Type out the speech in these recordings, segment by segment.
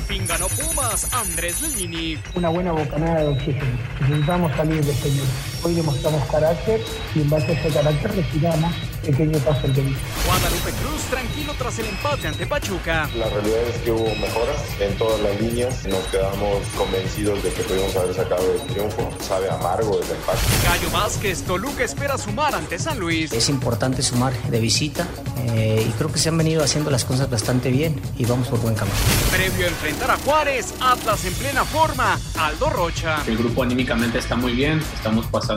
fin ganó Pumas, Andrés Lini. Una buena bocanada de oxígeno. Intentamos salir de este mundo. Hoy demostramos carácter y en base a ese carácter respiramos pequeño paso al. Guadalupe Cruz tranquilo tras el empate ante Pachuca. La realidad es que hubo mejoras en todas las líneas. Nos quedamos convencidos de que pudimos haber sacado el triunfo. Sabe amargo el empate. Gallo Vázquez, Toluca espera sumar ante San Luis. Es importante sumar de visita eh, y creo que se han venido haciendo las cosas bastante bien y vamos por buen camino. Previo a enfrentar a Juárez, Atlas en plena forma, Aldo Rocha. El grupo anímicamente está muy bien, estamos pasando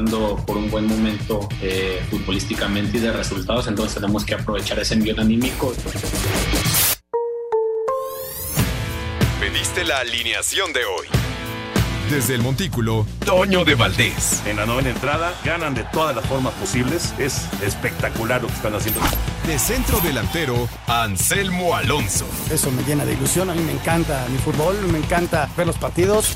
por un buen momento eh, futbolísticamente y de resultados, entonces tenemos que aprovechar ese envío anímico. Pediste la alineación de hoy. Desde el Montículo, Toño de Valdés. En la novena entrada ganan de todas las formas posibles. Es espectacular lo que están haciendo. De centro delantero, Anselmo Alonso. Eso me llena de ilusión. A mí me encanta mi fútbol, me encanta ver los partidos.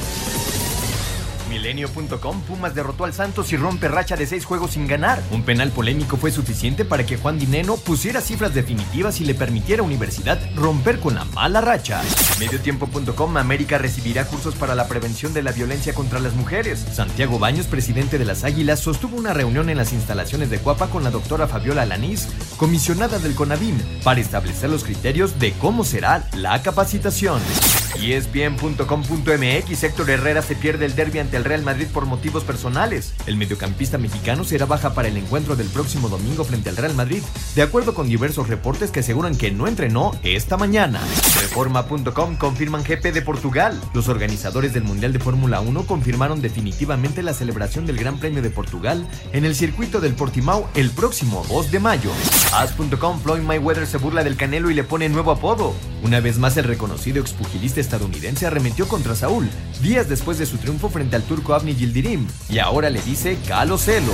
Milenio.com Pumas derrotó al Santos y rompe racha de seis juegos sin ganar. Un penal polémico fue suficiente para que Juan Dineno pusiera cifras definitivas y le permitiera a Universidad romper con la mala racha. Mediotiempo.com América recibirá cursos para la prevención de la violencia contra las mujeres. Santiago Baños, presidente de las Águilas, sostuvo una reunión en las instalaciones de Cuapa con la doctora Fabiola Lanís, comisionada del CONADIM, para establecer los criterios de cómo será la capacitación. Y es bien.com.mx Héctor Herrera se pierde el derby ante el Real Madrid por motivos personales. El mediocampista mexicano será baja para el encuentro del próximo domingo frente al Real Madrid, de acuerdo con diversos reportes que aseguran que no entrenó esta mañana. Reforma.com confirman GP de Portugal. Los organizadores del Mundial de Fórmula 1 confirmaron definitivamente la celebración del Gran Premio de Portugal en el circuito del Portimao el próximo 2 de mayo. As.com Floyd Mayweather se burla del Canelo y le pone nuevo apodo. Una vez más el reconocido expugilista estadounidense arremetió contra Saúl, días después de su triunfo frente al turco Avni Yildirim, y ahora le dice Calo Celo.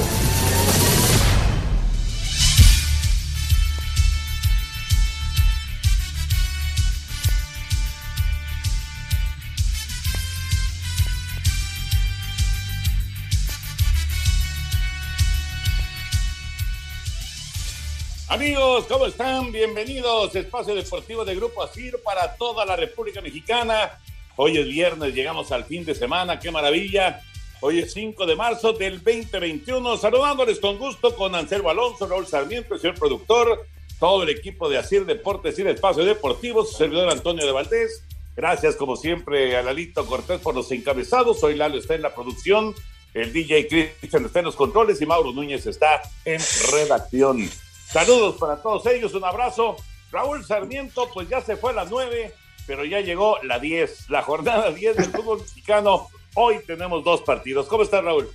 Amigos, ¿cómo están? Bienvenidos. Espacio Deportivo de Grupo ASIR para toda la República Mexicana. Hoy es viernes, llegamos al fin de semana, qué maravilla. Hoy es 5 de marzo del 2021. Saludándoles con gusto con Anselmo Alonso, Raúl Sarmiento, el señor productor, todo el equipo de ASIR Deportes y el Espacio Deportivo, su servidor Antonio de Valdés. Gracias, como siempre, a Lalito Cortés por los encabezados. Hoy Lalo está en la producción, el DJ Cristian está en los controles y Mauro Núñez está en redacción. Saludos para todos ellos, un abrazo. Raúl Sarmiento, pues ya se fue a las nueve, pero ya llegó la 10, la jornada 10 del fútbol mexicano. Hoy tenemos dos partidos. ¿Cómo estás, Raúl?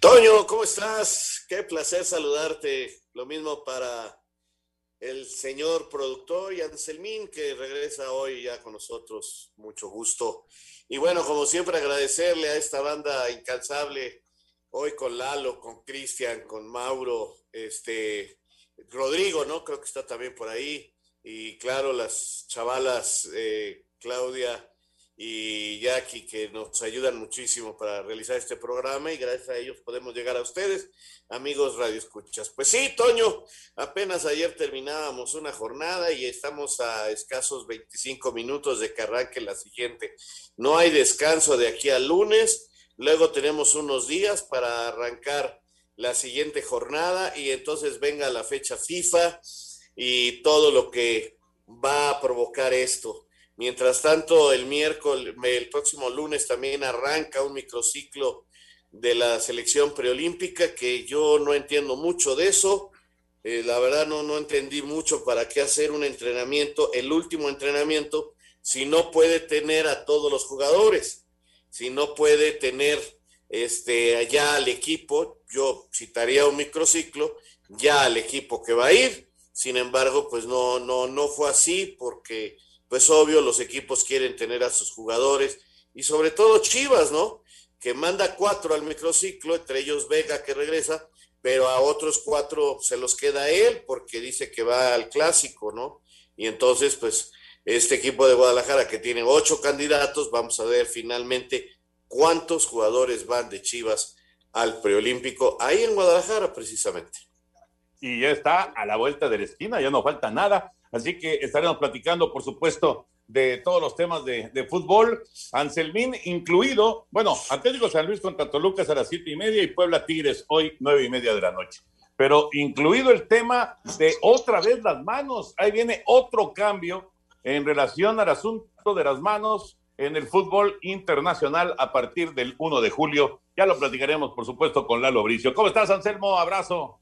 Toño, ¿cómo estás? Qué placer saludarte. Lo mismo para el señor productor y Anselmín, que regresa hoy ya con nosotros. Mucho gusto. Y bueno, como siempre, agradecerle a esta banda incansable, hoy con Lalo, con Cristian, con Mauro, este, Rodrigo, ¿no? Creo que está también por ahí. Y claro, las chavalas, eh, Claudia y Jackie, que nos ayudan muchísimo para realizar este programa y gracias a ellos podemos llegar a ustedes, amigos Radio Escuchas. Pues sí, Toño, apenas ayer terminábamos una jornada y estamos a escasos 25 minutos de que arranque la siguiente. No hay descanso de aquí al lunes, luego tenemos unos días para arrancar la siguiente jornada y entonces venga la fecha FIFA y todo lo que va a provocar esto. Mientras tanto, el miércoles, el próximo lunes también arranca un microciclo de la selección preolímpica que yo no entiendo mucho de eso. Eh, la verdad no, no entendí mucho para qué hacer un entrenamiento, el último entrenamiento, si no puede tener a todos los jugadores, si no puede tener este, allá al equipo, yo citaría un microciclo, ya al equipo que va a ir. Sin embargo, pues no, no, no fue así porque, pues obvio, los equipos quieren tener a sus jugadores y sobre todo Chivas, ¿no? Que manda cuatro al microciclo, entre ellos Vega que regresa, pero a otros cuatro se los queda él porque dice que va al clásico, ¿no? Y entonces, pues, este equipo de Guadalajara que tiene ocho candidatos, vamos a ver finalmente cuántos jugadores van de Chivas al preolímpico, ahí en Guadalajara precisamente. Y ya está a la vuelta de la esquina, ya no falta nada, así que estaremos platicando, por supuesto, de todos los temas de, fútbol. Anselmín incluido, bueno, Atlético San Luis contra Toluca a las siete y media y Puebla Tigres hoy nueve y media de la noche. Pero incluido el tema de otra vez las manos, ahí viene otro cambio en relación al asunto de las manos en el fútbol internacional a partir del 1 de julio. Ya lo platicaremos, por supuesto, con Lalo Bricio. ¿Cómo estás, Anselmo? Abrazo.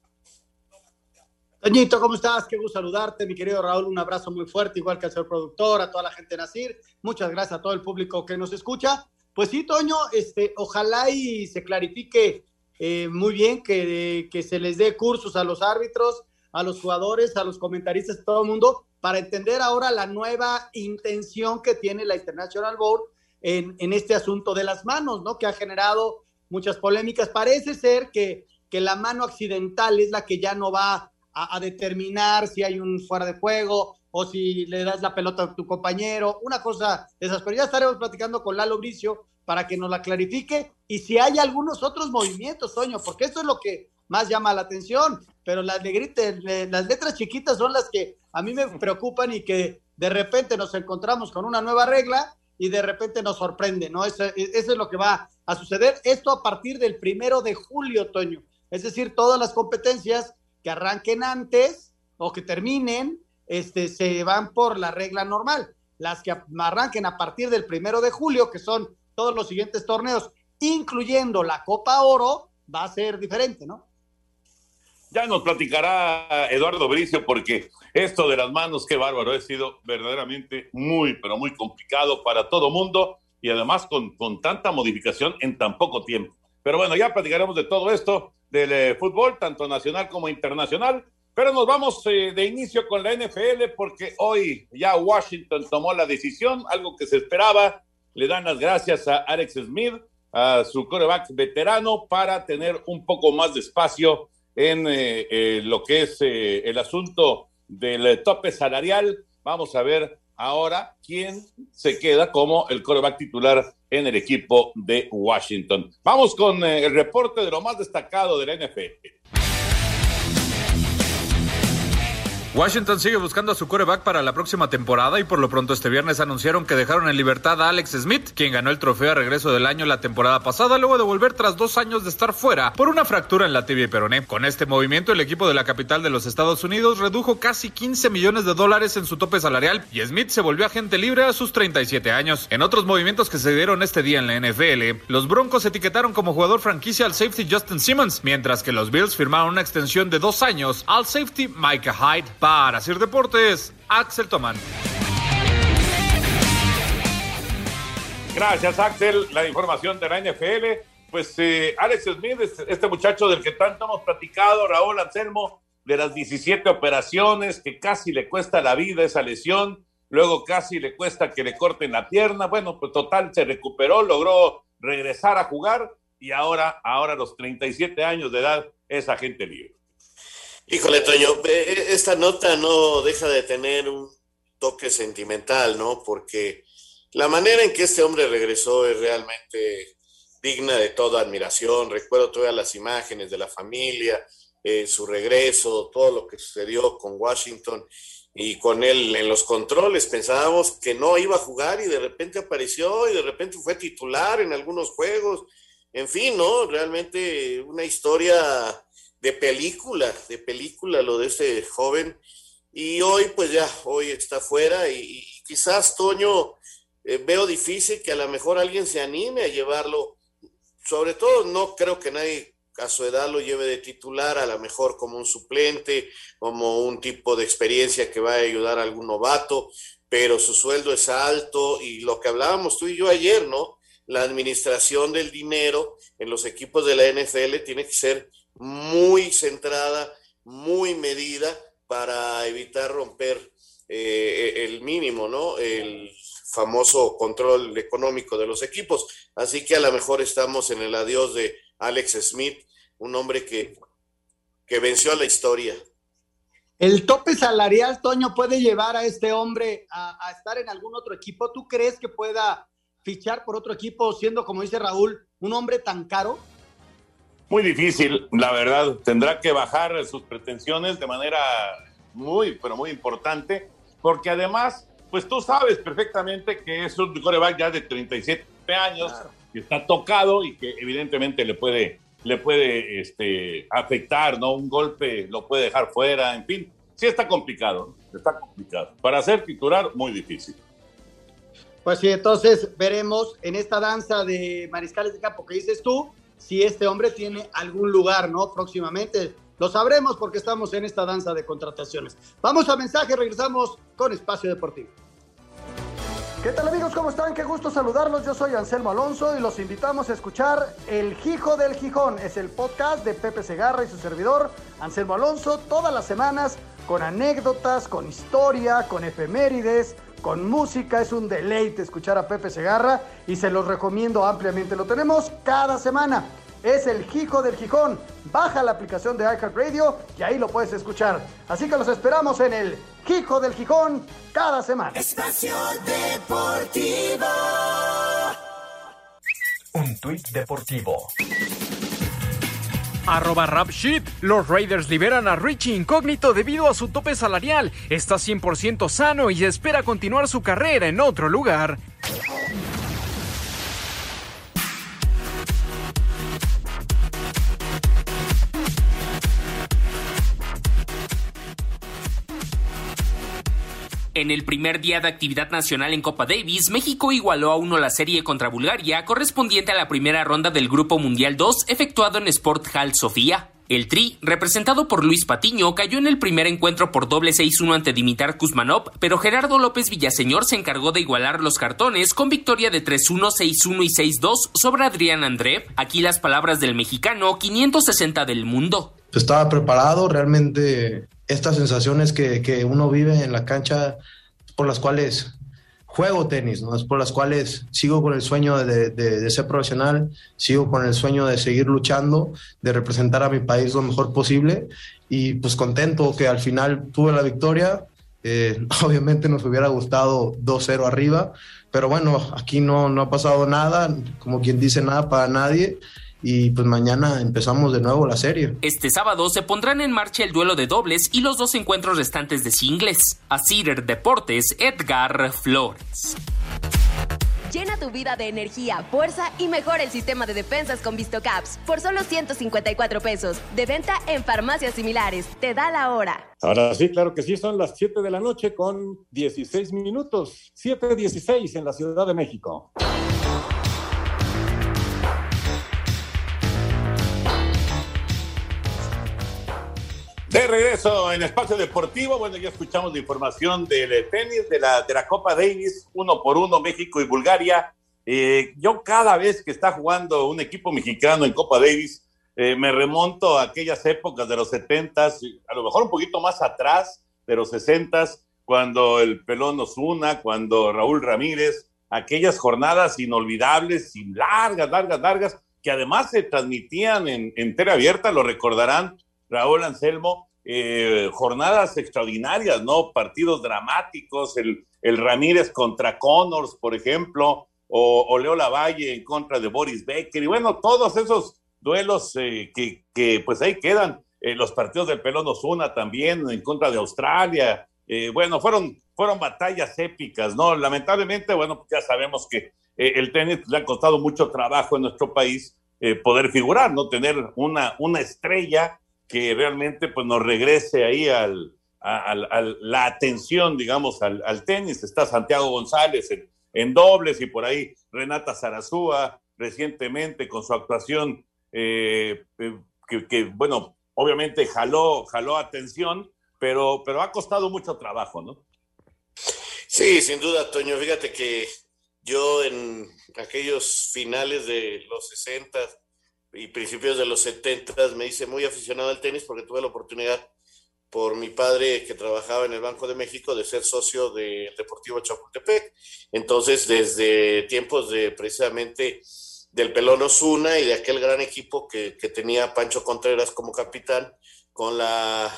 Toñito, ¿cómo estás? Qué gusto saludarte, mi querido Raúl. Un abrazo muy fuerte, igual que al señor productor, a toda la gente de Nacir. Muchas gracias a todo el público que nos escucha. Pues sí, Toño, este, ojalá y se clarifique eh, muy bien que, que se les dé cursos a los árbitros, a los jugadores, a los comentaristas, a todo el mundo, para entender ahora la nueva intención que tiene la International Board en, en este asunto de las manos, ¿no? Que ha generado muchas polémicas. Parece ser que, la mano accidental es la que ya no va a, a, determinar si hay un fuera de juego o si le das la pelota a tu compañero, una cosa de esas. Pero ya estaremos platicando con Lalo Bricio para que nos la clarifique y si hay algunos otros movimientos, Toño, porque esto es lo que más llama la atención, pero las, negritas, las letras chiquitas son las que a mí me preocupan y que de repente nos encontramos con una nueva regla y de repente nos sorprende, ¿no? Eso, eso es lo que va a suceder. Esto a partir del primero de julio, Toño. Es decir, todas las competencias que arranquen antes o que terminen, este, se van por la regla normal. Las que arranquen a partir del primero de julio, que son todos los siguientes torneos, incluyendo la Copa Oro, va a ser diferente, ¿no? Ya nos platicará Eduardo Bricio, porque esto de las manos, qué bárbaro, ha sido verdaderamente muy, pero muy complicado para todo mundo y además con, con tanta modificación en tan poco tiempo. Pero bueno, ya platicaremos de todo esto, del eh, fútbol, tanto nacional como internacional. Pero nos vamos eh, de inicio con la NFL porque hoy ya Washington tomó la decisión, algo que se esperaba. Le dan las gracias a Alex Smith, a su coreback veterano, para tener un poco más de espacio en eh, eh, lo que es eh, el asunto del tope salarial. Vamos a ver ahora quién se queda como el coreback titular en el equipo de Washington. Vamos con el reporte de lo más destacado de la NFL. Washington sigue buscando a su coreback para la próxima temporada y por lo pronto este viernes anunciaron que dejaron en libertad a Alex Smith, quien ganó el trofeo a regreso del año la temporada pasada luego de volver tras dos años de estar fuera por una fractura en la tibia y peroné. Con este movimiento el equipo de la capital de los Estados Unidos redujo casi 15 millones de dólares en su tope salarial y Smith se volvió agente libre a sus 37 años. En otros movimientos que se dieron este día en la NFL, los Broncos etiquetaron como jugador franquicia al safety Justin Simmons, mientras que los Bills firmaron una extensión de dos años al safety Micah Hyde. Para Sir Deportes, Axel Tomán. Gracias, Axel. La información de la NFL. Pues eh, Alex Smith, este muchacho del que tanto hemos platicado, Raúl Anselmo, de las 17 operaciones, que casi le cuesta la vida esa lesión, luego casi le cuesta que le corten la pierna. Bueno, pues total, se recuperó, logró regresar a jugar y ahora, ahora a los 37 años de edad, es agente libre. Híjole, Toño, esta nota no deja de tener un toque sentimental, ¿no? Porque la manera en que este hombre regresó es realmente digna de toda admiración. Recuerdo todas las imágenes de la familia, eh, su regreso, todo lo que sucedió con Washington y con él en los controles. Pensábamos que no iba a jugar y de repente apareció y de repente fue titular en algunos juegos. En fin, ¿no? Realmente una historia de película, de película lo de ese joven. Y hoy, pues ya, hoy está fuera y, quizás Toño eh, veo difícil que a lo mejor alguien se anime a llevarlo. Sobre todo, no creo que nadie a su edad lo lleve de titular, a lo mejor como un suplente, como un tipo de experiencia que va a ayudar a algún novato, pero su sueldo es alto y lo que hablábamos tú y yo ayer, ¿no? La administración del dinero en los equipos de la NFL tiene que ser muy centrada, muy medida para evitar romper eh, el mínimo, ¿no? El famoso control económico de los equipos. Así que a lo mejor estamos en el adiós de Alex Smith, un hombre que que venció a la historia. ¿El tope salarial, Toño, puede llevar a este hombre a, a estar en algún otro equipo? ¿Tú crees que pueda fichar por otro equipo siendo, como dice Raúl, un hombre tan caro? Muy difícil, la verdad. Tendrá que bajar sus pretensiones de manera muy, pero muy importante, porque además, pues tú sabes perfectamente que es un coreback ya de 37 años, que está tocado y que evidentemente le puede, le puede este, afectar, ¿no? Un golpe lo puede dejar fuera, en fin. Sí está complicado, está complicado. Para ser titular, muy difícil. Pues sí, entonces veremos en esta danza de mariscales de campo que dices tú, si este hombre tiene algún lugar, ¿no? Próximamente. Lo sabremos porque estamos en esta danza de contrataciones. Vamos a mensaje, regresamos con Espacio Deportivo. ¿Qué tal amigos? ¿Cómo están? Qué gusto saludarlos. Yo soy Anselmo Alonso y los invitamos a escuchar El Gijo del Gijón. Es el podcast de Pepe Segarra y su servidor, Anselmo Alonso, todas las semanas con anécdotas, con historia, con efemérides, con música. Es un deleite escuchar a Pepe Segarra y se los recomiendo ampliamente. Lo tenemos cada semana. Es el Gijo del Gijón. Baja la aplicación de iHeartRadio y ahí lo puedes escuchar. Así que los esperamos en el Gijo del Gijón cada semana. Espacio Deportivo. Un tuit deportivo. Arroba Rap. Los Raiders liberan a Richie Incógnito debido a su tope salarial. Está 100% sano y espera continuar su carrera en otro lugar. En el primer día de actividad nacional en Copa Davis, México igualó a uno la serie contra Bulgaria, correspondiente a la primera ronda del Grupo Mundial 2 efectuado en Sport Hall Sofía. El Tri, representado por Luis Patiño, cayó en el primer encuentro por doble 6-1 ante Dimitar Kuzmanov, pero Gerardo López Villaseñor se encargó de igualar los cartones con victoria de 3-1, 6-1 y 6-2 sobre Adrián André. Aquí las palabras del mexicano 560 del mundo. Estaba preparado, realmente estas sensaciones que, que uno vive en la cancha por las cuales juego tenis, ¿no? Es por las cuales sigo con el sueño de, de, ser profesional, sigo con el sueño de seguir luchando, de representar a mi país lo mejor posible y pues contento que al final tuve la victoria. Eh, obviamente nos hubiera gustado 2-0 arriba, pero bueno, aquí no, no ha pasado nada, como quien dice nada para nadie y pues mañana empezamos de nuevo la serie. Este sábado se pondrán en marcha el duelo de dobles y los dos encuentros restantes de singles. A Cider Deportes, Edgar Flores. Llena tu vida de energía, fuerza y mejora el sistema de defensas con VistoCaps por solo 154 pesos. De venta en farmacias similares. Te da la hora. Ahora sí, claro que sí, son las 7 de la noche con 16 minutos. 7.16 en la Ciudad de México. Regreso en Espacio Deportivo, bueno, ya escuchamos la información del tenis, de la, de la Copa Davis, uno por uno, México y Bulgaria. Eh, yo cada vez que está jugando un equipo mexicano en Copa Davis, eh, me remonto a aquellas épocas de los 70 a lo mejor un poquito más atrás, de los 60 cuando el Pelón Osuna, cuando Raúl Ramírez, aquellas jornadas inolvidables y largas, largas, largas, que además se transmitían en, en tele abierta, lo recordarán Raúl Anselmo, eh, jornadas extraordinarias, ¿no? Partidos dramáticos, el, Ramírez contra Connors, por ejemplo, o, Leo Lavalle en contra de Boris Becker, y bueno, todos esos duelos eh, que, pues ahí quedan, eh, los partidos del Pelón Osuna también en contra de Australia, bueno, fueron, fueron batallas épicas, ¿no? Lamentablemente, bueno, ya sabemos que el tenis le ha costado mucho trabajo en nuestro país poder figurar, ¿no? Tener una, una estrella que realmente pues nos regrese ahí al, a, la atención, digamos, al, tenis. Está Santiago González en, dobles y por ahí Renata Zarazúa recientemente con su actuación eh, que, que, bueno, obviamente jaló, jaló atención, pero, pero ha costado mucho trabajo, ¿no? Sí, sin duda, Toño. Fíjate que yo en aquellos finales de los 60 y principios de los 70 me hice muy aficionado al tenis porque tuve la oportunidad por mi padre que trabajaba en el Banco de México de ser socio del Deportivo Chapultepec. Entonces, desde tiempos de precisamente del Pelón Osuna y de aquel gran equipo que, tenía Pancho Contreras como capitán, con la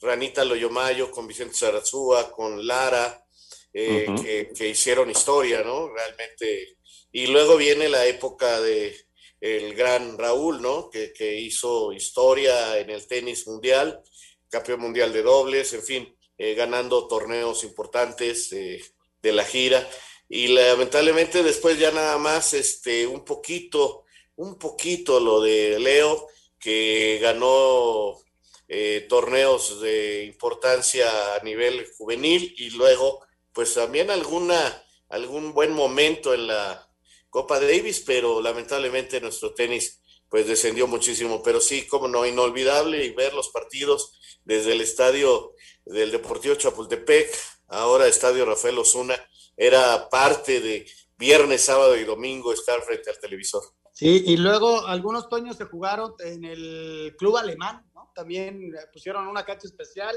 Ranita Loyomayo, con Vicente Zarazúa, con Lara, eh, que, hicieron historia, ¿no? Realmente. Y luego viene la época de el gran Raúl, ¿no? Que, hizo historia en el tenis mundial, campeón mundial de dobles, en fin, eh, ganando torneos importantes eh, de la gira. Y lamentablemente después ya nada más, este, un poquito, un poquito lo de Leo, que ganó eh, torneos de importancia a nivel juvenil y luego, pues también alguna, algún buen momento en la Copa Davis, pero lamentablemente nuestro tenis pues descendió muchísimo, pero sí, como no, inolvidable y ver los partidos desde el estadio del Deportivo Chapultepec, ahora Estadio Rafael Osuna, era parte de viernes, sábado y domingo estar frente al televisor. Sí, y luego algunos toños se jugaron en el club alemán, ¿no? También pusieron una cancha especial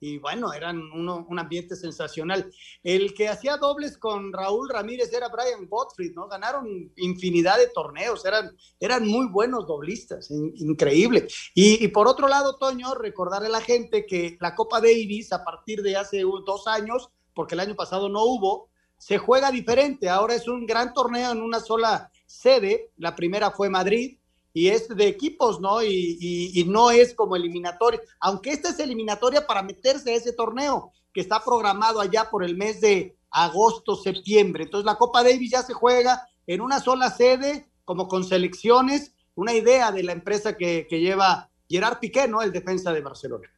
y bueno, eran un ambiente sensacional. El que hacía dobles con Raúl Ramírez era Brian Gottfried, ¿no? Ganaron infinidad de torneos, eran, eran muy buenos doblistas, increíble. Y, y, por otro lado, Toño, recordarle a la gente que la Copa Davis, a partir de hace dos años, porque el año pasado no hubo, se juega diferente. Ahora es un gran torneo en una sola sede. La primera fue Madrid y es de equipos, ¿no? Y, no es como eliminatoria, aunque esta es eliminatoria para meterse a ese torneo que está programado allá por el mes de agosto, septiembre. Entonces la Copa Davis ya se juega en una sola sede, como con selecciones, una idea de la empresa que, lleva Gerard Piqué, ¿no? El defensa de Barcelona.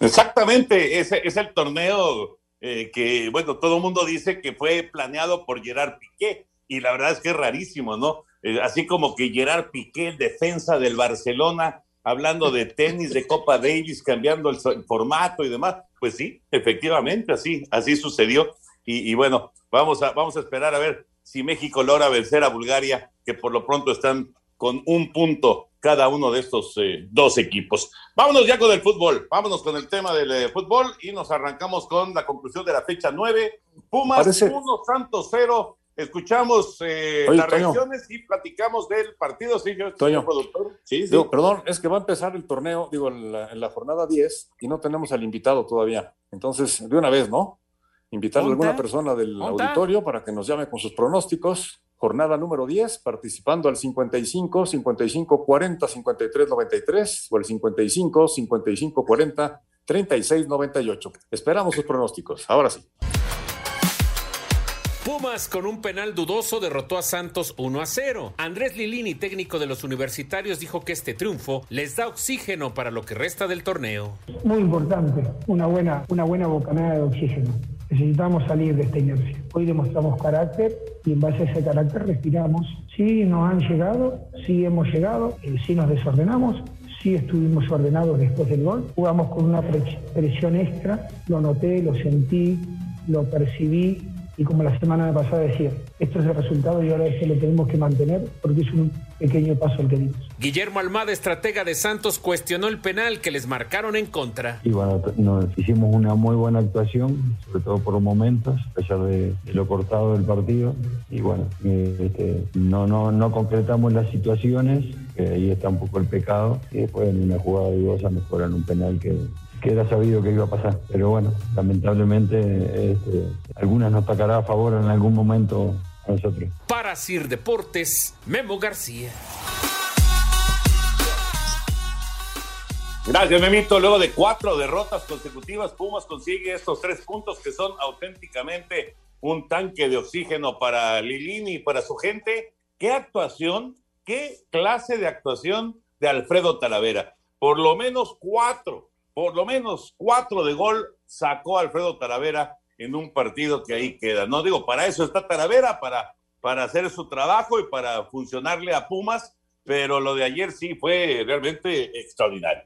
Exactamente, ese es el torneo eh, que, bueno, todo el mundo dice que fue planeado por Gerard Piqué, y la verdad es que es rarísimo, ¿no? Eh, así como que Gerard Piqué, defensa del Barcelona, hablando de tenis, de Copa Davis, cambiando el, formato y demás, pues sí, efectivamente, así, así sucedió. Y, bueno, vamos a, vamos a esperar a ver si México logra vencer a Bulgaria, que por lo pronto están con un punto cada uno de estos eh, dos equipos. Vámonos ya con el fútbol, vámonos con el tema del eh, fútbol y nos arrancamos con la conclusión de la fecha 9. Pumas 1, Santos 0. Escuchamos eh, las reacciones y platicamos del partido, sí, yo productor. Sí, sí. perdón, es que va a empezar el torneo, digo, en la, jornada 10 y no tenemos al invitado todavía. Entonces, de una vez, ¿no? Invitar a alguna persona del auditorio para que nos llame con sus pronósticos jornada número 10, participando al 55, 55, 40, 53, 93 o el 55, 55, 40, 36, 98. Esperamos sus pronósticos. Ahora sí. Pumas con un penal dudoso derrotó a Santos 1 a 0. Andrés Lilini, técnico de los universitarios, dijo que este triunfo les da oxígeno para lo que resta del torneo. Muy importante, una buena, una buena bocanada de oxígeno. Necesitamos salir de esta inercia. Hoy demostramos carácter y en base a ese carácter respiramos. Sí nos han llegado, sí hemos llegado, eh, sí nos desordenamos, sí estuvimos ordenados después del gol. Jugamos con una presión extra, lo noté, lo sentí, lo percibí y como la semana pasada decía, esto es el resultado y ahora eso lo tenemos que mantener porque es un pequeño paso al que dimos. Guillermo Almada, estratega de Santos, cuestionó el penal que les marcaron en contra. Y bueno, nos hicimos una muy buena actuación, sobre todo por momentos, a pesar de, lo cortado del partido. Y bueno, eh, este, no, no, no concretamos las situaciones, que ahí está un poco el pecado. Y después en una jugada dudosa nos cobran un penal que, que era sabido que iba a pasar. Pero bueno, lamentablemente este, algunas nos tocará a favor en algún momento a nosotros. Para Sir Deportes, Memo García. Gracias, Memito. Luego de cuatro derrotas consecutivas, Pumas consigue estos tres puntos que son auténticamente un tanque de oxígeno para Lilini y para su gente. ¿Qué actuación, qué clase de actuación de Alfredo Talavera? Por lo menos cuatro por lo menos cuatro de gol sacó Alfredo Talavera en un partido que ahí queda. No digo, para eso está Talavera, para, para hacer su trabajo y para funcionarle a Pumas, pero lo de ayer sí fue realmente extraordinario.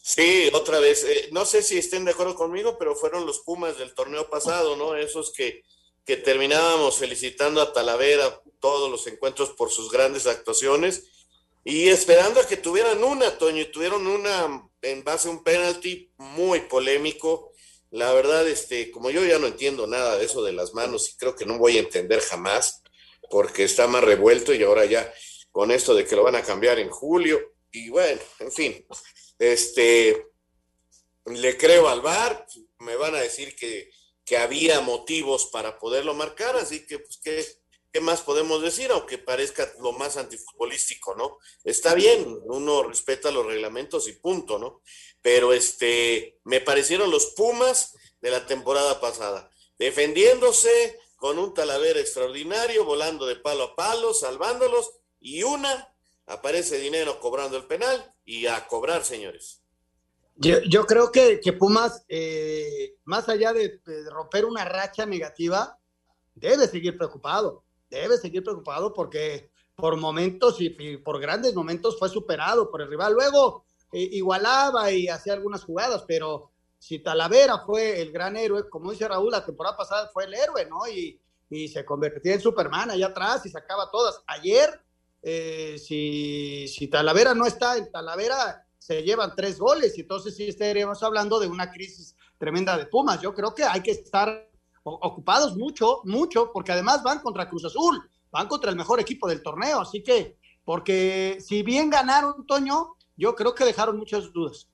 Sí, otra vez, eh, no sé si estén de acuerdo conmigo, pero fueron los Pumas del torneo pasado, ¿no? Esos que, que terminábamos felicitando a Talavera todos los encuentros por sus grandes actuaciones y esperando a que tuvieran una, Toño, y tuvieron una en base a un penalti muy polémico. La verdad, este, como yo ya no entiendo nada de eso de las manos y creo que no voy a entender jamás, porque está más revuelto y ahora ya con esto de que lo van a cambiar en julio. Y bueno, en fin, este, le creo al VAR, me van a decir que, que había motivos para poderlo marcar, así que pues qué, más podemos decir, aunque parezca lo más antifutbolístico, ¿no? Está bien, uno respeta los reglamentos y punto, ¿no? Pero este, me parecieron los Pumas de la temporada pasada, defendiéndose con un Talavera extraordinario, volando de palo a palo, salvándolos, y una aparece dinero cobrando el penal y a cobrar, señores. Yo, creo que, que Pumas, eh, más allá de, romper una racha negativa, debe seguir preocupado, debe seguir preocupado porque por momentos y, por grandes momentos fue superado por el rival. Luego eh, igualaba y hacía algunas jugadas, pero si Talavera fue el gran héroe, como dice Raúl, la temporada pasada fue el héroe, ¿no? Y, y se convertía en Superman allá atrás y sacaba todas. Ayer, eh, si, si Talavera no está en Talavera, se llevan tres goles y entonces sí estaríamos hablando de una crisis tremenda de Pumas. Yo creo que hay que estar ocupados mucho, mucho, porque además van contra Cruz Azul, van contra el mejor equipo del torneo, así que, porque si bien ganaron, Toño, yo creo que dejaron muchas dudas.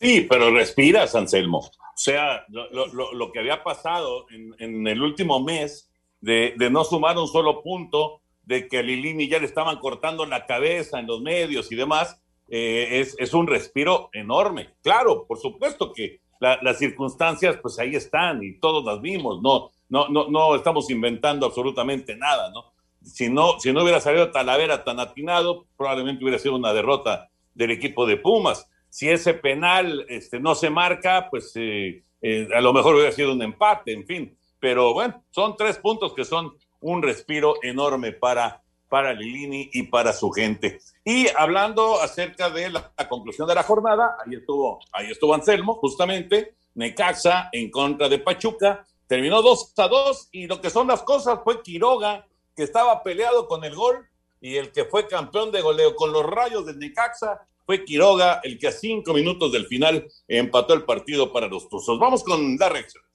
Sí, pero respiras, Anselmo. O sea, lo, lo, lo que había pasado en, en el último mes de, no sumar un solo punto, de que Lilini ya le estaban cortando la cabeza en los medios y demás, eh, es, es, un respiro enorme. Claro, por supuesto que la, las circunstancias, pues ahí están y todos las vimos. No, no, no, no estamos inventando absolutamente nada, ¿no? Si no, si no hubiera salido Talavera tan atinado, probablemente hubiera sido una derrota del equipo de Pumas si ese penal este, no se marca, pues eh, eh, a lo mejor hubiera sido un empate, en fin. Pero bueno, son tres puntos que son un respiro enorme para, para Lilini y para su gente. Y hablando acerca de la, la, conclusión de la jornada, ahí estuvo, ahí estuvo Anselmo, justamente, Necaxa en contra de Pachuca, terminó 2 a 2 y lo que son las cosas fue Quiroga, que estaba peleado con el gol y el que fue campeón de goleo con los rayos de Necaxa fue Quiroga el que a cinco minutos del final empató el partido para los Tuzos. Vamos con las reacciones.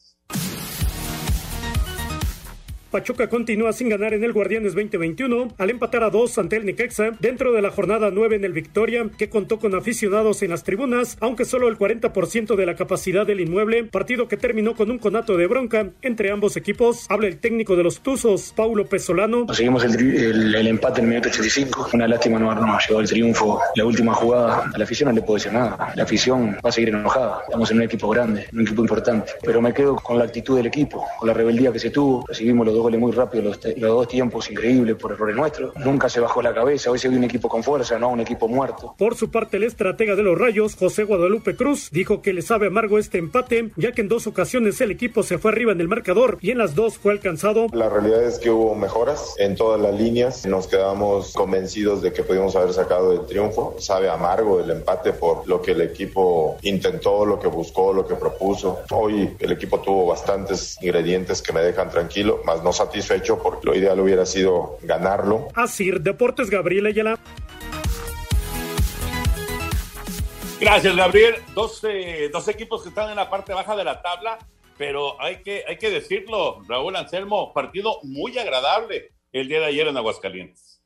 Pachuca continúa sin ganar en el Guardianes 2021 al empatar a dos ante el Necaxa dentro de la jornada 9 en el Victoria, que contó con aficionados en las tribunas, aunque solo el 40% de la capacidad del inmueble, partido que terminó con un conato de bronca entre ambos equipos. Habla el técnico de los Tuzos, Paulo Pesolano. Conseguimos el, el, el, empate en el minuto 85. Una lástima no habernos llegado el triunfo. La última jugada, a la afición no le puedo decir nada. La afición va a seguir enojada. Estamos en un equipo grande, un equipo importante. Pero me quedo con la actitud del equipo, con la rebeldía que se tuvo. Recibimos los dos goles muy rápido, los, los, dos tiempos increíbles por errores nuestros. Nunca se bajó la cabeza, hoy se vio un equipo con fuerza, no un equipo muerto. Por su parte, el estratega de los Rayos, José Guadalupe Cruz, dijo que le sabe amargo este empate, ya que en dos ocasiones el equipo se fue arriba en el marcador y en las dos fue alcanzado. La realidad es que hubo mejoras en todas las líneas, nos quedamos convencidos de que pudimos haber sacado el triunfo. Sabe amargo el empate por lo que el equipo intentó, lo que buscó, lo que propuso. Hoy el equipo tuvo bastantes ingredientes que me dejan tranquilo, más no satisfecho porque lo ideal hubiera sido ganarlo. Así, Deportes Gabriel Ayala. Gracias, Gabriel. Dos, eh, dos, equipos que están en la parte baja de la tabla, pero hay que, hay que decirlo, Raúl Anselmo, partido muy agradable el día de ayer en Aguascalientes.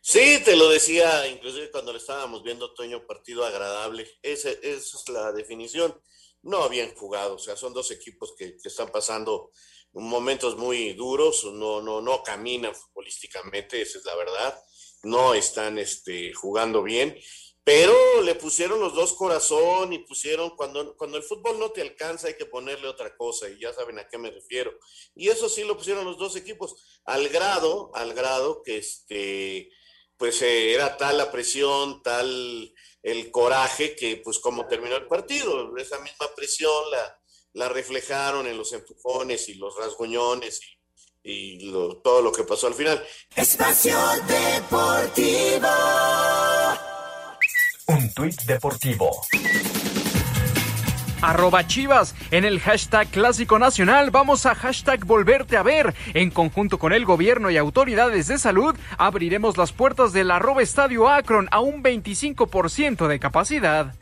Sí, te lo decía, inclusive cuando lo estábamos viendo, Toño, partido agradable. Ese, esa es la definición. No bien jugado, o sea, son dos equipos que, que están pasando momentos muy duros, no, no, no caminan futbolísticamente, esa es la verdad, no están este, jugando bien, pero le pusieron los dos corazón y pusieron, cuando, cuando el fútbol no te alcanza hay que ponerle otra cosa y ya saben a qué me refiero. Y eso sí lo pusieron los dos equipos, al grado, al grado que este, pues eh, era tal la presión, tal el coraje que pues como terminó el partido, esa misma presión la la reflejaron en los empujones y los rasguñones y, y lo, todo lo que pasó al final. Espacio Deportivo. Un tuit deportivo. Arroba Chivas. En el hashtag Clásico Nacional vamos a hashtag Volverte a ver. En conjunto con el gobierno y autoridades de salud, abriremos las puertas del arroba Estadio Akron a un 25% de capacidad.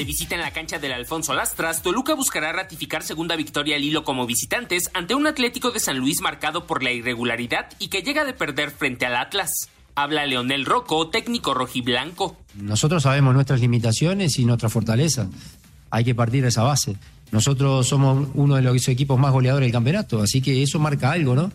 De visita en la cancha del Alfonso Lastras, Toluca buscará ratificar segunda victoria al hilo como visitantes ante un Atlético de San Luis marcado por la irregularidad y que llega de perder frente al Atlas. Habla Leonel Rocco, técnico rojiblanco. Nosotros sabemos nuestras limitaciones y nuestra fortaleza. Hay que partir de esa base. Nosotros somos uno de los equipos más goleadores del campeonato, así que eso marca algo, ¿no?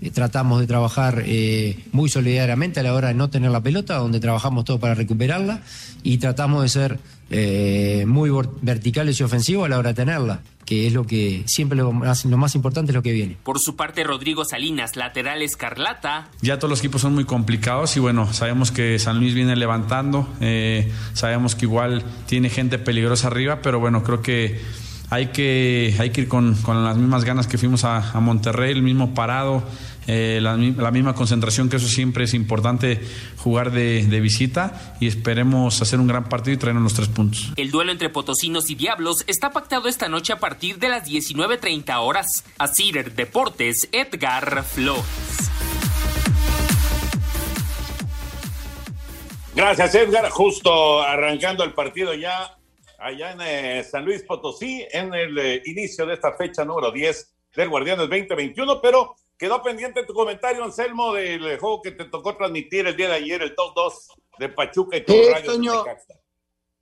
Eh, tratamos de trabajar eh, muy solidariamente a la hora de no tener la pelota, donde trabajamos todo para recuperarla y tratamos de ser eh, muy verticales y ofensivos a la hora de tenerla que es lo que siempre lo más, lo más importante es lo que viene. Por su parte, Rodrigo Salinas, lateral escarlata. Ya todos los equipos son muy complicados y bueno, sabemos que San Luis viene levantando, sabemos que igual tiene gente peligrosa arriba, pero bueno, creo que hay que, hay que ir con, las mismas ganas que fuimos a, Monterrey, el mismo parado, eh, la, misma concentración, que eso siempre es importante jugar de, visita y esperemos hacer un gran partido y traernos los tres puntos. El duelo entre Potosinos y Diablos está pactado esta noche a partir de las 19.30 horas. A Cider Deportes, Edgar Flores. Gracias, Edgar. Justo arrancando el partido ya allá en eh, San Luis Potosí en el eh, inicio de esta fecha número 10 del Guardianes 2021, pero quedó pendiente tu comentario, Anselmo, del juego que te tocó transmitir el día de ayer, el top 2 de Pachuca y sí, Toño,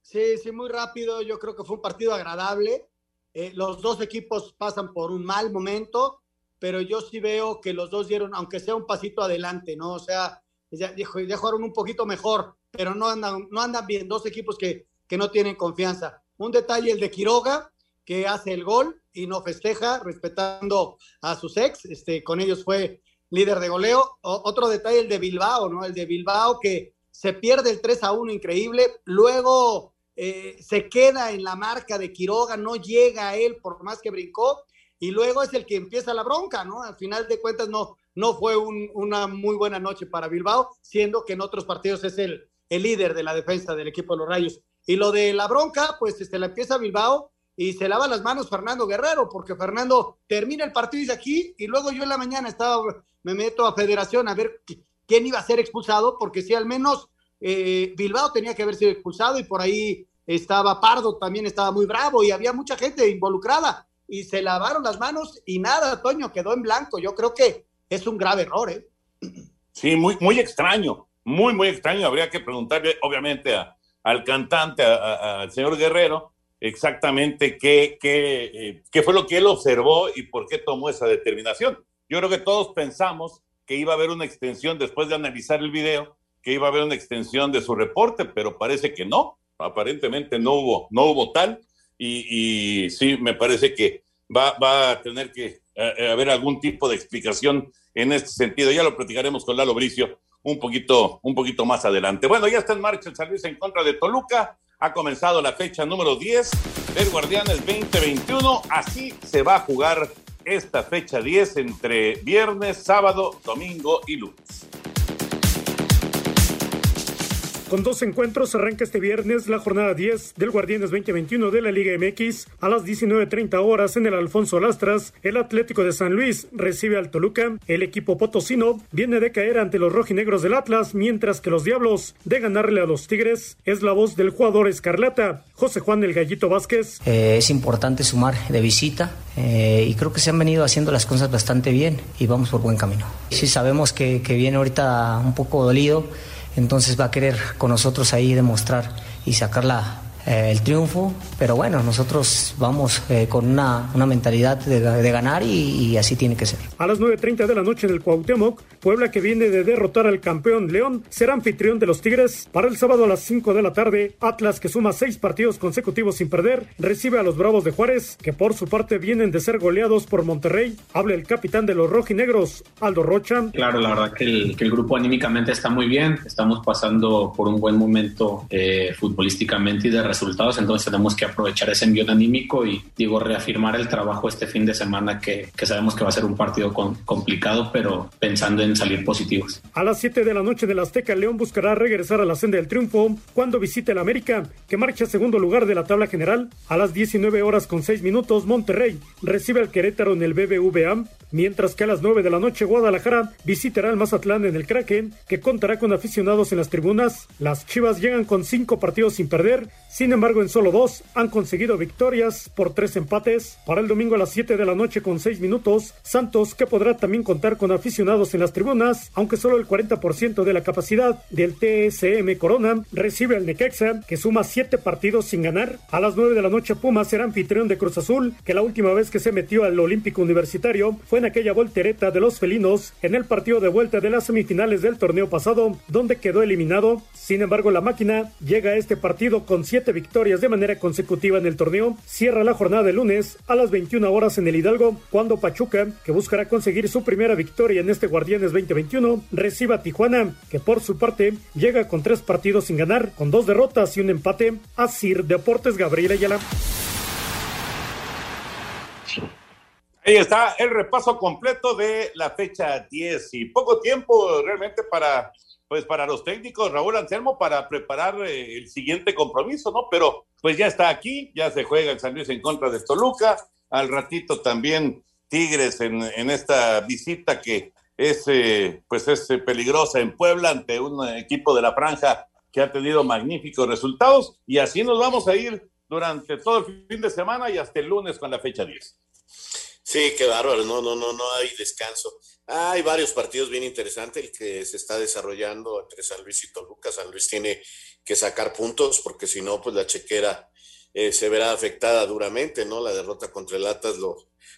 Sí, sí, muy rápido, yo creo que fue un partido agradable. Eh, los dos equipos pasan por un mal momento, pero yo sí veo que los dos dieron, aunque sea un pasito adelante, ¿no? O sea, ya, ya jugaron un poquito mejor, pero no andan, no andan bien. Dos equipos que que no tienen confianza. Un detalle el de Quiroga, que hace el gol y no festeja, respetando a sus ex, este, con ellos fue líder de goleo. otro detalle el de Bilbao, ¿no? El de Bilbao que se pierde el 3 a 1, increíble. Luego eh, se queda en la marca de Quiroga, no llega a él por más que brincó. Y luego es el que empieza la bronca, ¿no? Al final de cuentas no, no fue una muy buena noche para Bilbao, siendo que en otros partidos es el, el líder de la defensa del equipo de los Rayos. Y lo de la bronca, pues este, la empieza Bilbao y se lava las manos Fernando Guerrero, porque Fernando termina el partido desde aquí y luego yo en la mañana estaba, me meto a Federación a ver quién iba a ser expulsado, porque si al menos eh, Bilbao tenía que haber sido expulsado y por ahí estaba Pardo, también estaba muy bravo y había mucha gente involucrada y se lavaron las manos y nada, Toño, quedó en blanco. Yo creo que es un grave error, ¿eh? Sí, muy, muy extraño, muy, muy extraño. Habría que preguntarle, obviamente, al cantante, al señor Guerrero, exactamente qué, qué, eh, qué fue lo que él observó y por qué tomó esa determinación. Yo creo que todos pensamos que iba a haber una extensión después de analizar el video, que iba a haber una extensión de su reporte, pero parece que no. Aparentemente no hubo, no hubo tal. Y, y sí, me parece que va, va a tener que eh, haber algún tipo de explicación en este sentido. Ya lo platicaremos con Lalo Bricio un poquito, un poquito más adelante. Bueno, ya está en marcha el servicio en contra de Toluca. Ha comenzado la fecha número 10 del Guardianes 2021. Así se va a jugar esta fecha 10 entre viernes, sábado, domingo y lunes. Con dos encuentros arranca este viernes la jornada 10 del Guardianes 2021 de la Liga MX. A las 19.30 horas en el Alfonso Lastras, el Atlético de San Luis recibe al Toluca. El equipo potosino viene de caer ante los rojinegros del Atlas, mientras que los Diablos de ganarle a los Tigres. Es la voz del jugador Escarlata, José Juan el Gallito Vázquez. Eh, es importante sumar de visita eh, y creo que se han venido haciendo las cosas bastante bien y vamos por buen camino. Sí sabemos que, que viene ahorita un poco dolido entonces va a querer con nosotros ahí demostrar y sacarla eh, el triunfo, pero bueno, nosotros vamos eh, con una, una mentalidad de, ganar y, así tiene que ser. A las 9.30 de la noche en el Cuauhtémoc, Puebla que viene de derrotar al campeón León será anfitrión de los Tigres. Para el sábado a las 5 de la tarde, Atlas que suma seis partidos consecutivos sin perder, recibe a los Bravos de Juárez, que por su parte vienen de ser goleados por Monterrey. Habla el capitán de los rojinegros, Aldo Rocha. Claro, la verdad que el, que el grupo anímicamente está muy bien, estamos pasando por un buen momento eh, futbolísticamente y de resultados, entonces tenemos que aprovechar ese envío anímico y digo, reafirmar el trabajo este fin de semana que, que sabemos que va a ser un partido complicado, pero pensando en salir positivos. A las 7 de la noche del Azteca, León buscará regresar a la senda del triunfo cuando visite el América, que marcha segundo lugar de la tabla general. A las 19 horas con 6 minutos, Monterrey recibe al Querétaro en el BBVA, mientras que a las 9 de la noche, Guadalajara visitará al Mazatlán en el Kraken, que contará con aficionados en las tribunas. Las Chivas llegan con 5 partidos sin perder Sin embargo, en solo dos han conseguido victorias por tres empates. Para el domingo a las 7 de la noche con 6 minutos, Santos, que podrá también contar con aficionados en las tribunas, aunque solo el 40% de la capacidad del TSM Corona, recibe al Necaxa, que suma 7 partidos sin ganar. A las 9 de la noche, Pumas será anfitrión de Cruz Azul, que la última vez que se metió al Olímpico Universitario fue en aquella voltereta de los felinos en el partido de vuelta de las semifinales del torneo pasado, donde quedó eliminado. Sin embargo, la máquina llega a este partido con 7 victorias de manera consecutiva en el torneo. Cierra la jornada de lunes a las 21 horas en el Hidalgo, cuando Pachuca, que buscará conseguir su primera victoria en este Guardianes 2021, reciba a Tijuana, que por su parte llega con tres partidos sin ganar, con dos derrotas y un empate. A Sir Deportes Gabriel Ayala. Ahí está el repaso completo de la fecha 10 y poco tiempo realmente para pues para los técnicos, Raúl Anselmo, para preparar eh, el siguiente compromiso, ¿no? Pero pues ya está aquí, ya se juega el San Luis en contra de Toluca, al ratito también Tigres en, esta visita que es, eh, pues es eh, peligrosa en Puebla ante un equipo de la franja que ha tenido magníficos resultados y así nos vamos a ir durante todo el fin de semana y hasta el lunes con la fecha 10. Sí, qué bárbaro, no, no, no, no hay descanso. Hay varios partidos bien interesantes el que se está desarrollando entre San Luis y Toluca. San Luis tiene que sacar puntos porque si no, pues la chequera eh, se verá afectada duramente, ¿no? La derrota contra el Atlas lo,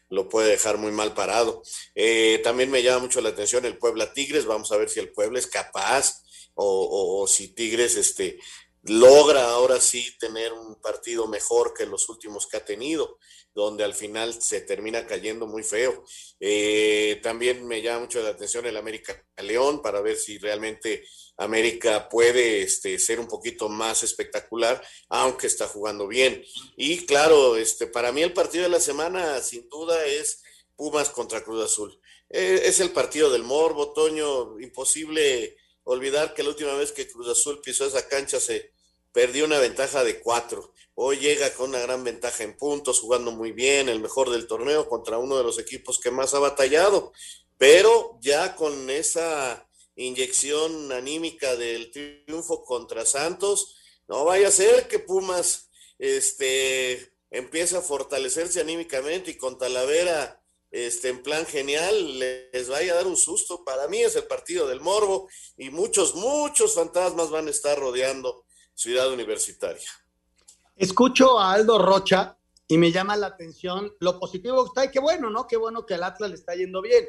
lo puede dejar muy mal parado. Eh, también me llama mucho la atención el Puebla Tigres. Vamos a ver si el Puebla es capaz o, o si Tigres este, logra ahora sí tener un partido mejor que los últimos que ha tenido donde al final se termina cayendo muy feo. Eh, también me llama mucho la atención el América León para ver si realmente América puede este, ser un poquito más espectacular, aunque está jugando bien. Y claro, este, para mí el partido de la semana sin duda es Pumas contra Cruz Azul. Eh, es el partido del Morbo, Toño, imposible olvidar que la última vez que Cruz Azul pisó esa cancha se perdió una ventaja de cuatro. Hoy llega con una gran ventaja en puntos, jugando muy bien, el mejor del torneo contra uno de los equipos que más ha batallado, pero ya con esa inyección anímica del triunfo contra Santos, no vaya a ser que Pumas este, empiece a fortalecerse anímicamente y con Talavera este, en plan genial, les vaya a dar un susto. Para mí es el partido del Morbo y muchos, muchos fantasmas van a estar rodeando Ciudad Universitaria. Escucho a Aldo Rocha y me llama la atención lo positivo que está y qué bueno, ¿no? Qué bueno que al Atlas le está yendo bien.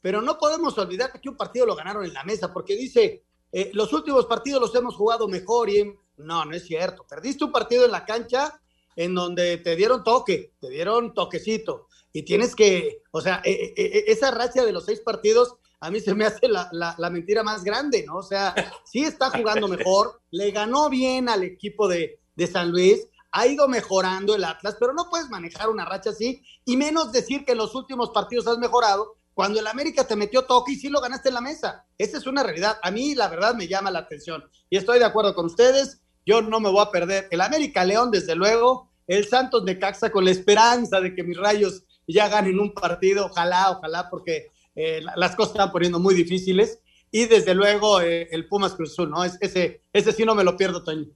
Pero no podemos olvidar que un partido lo ganaron en la mesa, porque dice, eh, los últimos partidos los hemos jugado mejor y no, no es cierto. Perdiste un partido en la cancha en donde te dieron toque, te dieron toquecito y tienes que, o sea, eh, eh, esa racha de los seis partidos a mí se me hace la, la, mentira más grande, ¿no? O sea, sí está jugando mejor, le ganó bien al equipo de, de San Luis, ha ido mejorando el Atlas, pero no puedes manejar una racha así y menos decir que en los últimos partidos has mejorado cuando el América te metió toque y sí lo ganaste en la mesa. Esa es una realidad. A mí la verdad me llama la atención y estoy de acuerdo con ustedes. Yo no me voy a perder el América León, desde luego, el Santos de Caxa con la esperanza de que mis rayos ya ganen un partido. Ojalá, ojalá, porque eh, las cosas están poniendo muy difíciles. Y desde luego eh, el Pumas Cruz Azul, ¿no? Es, ese, ese sí no me lo pierdo, Toño.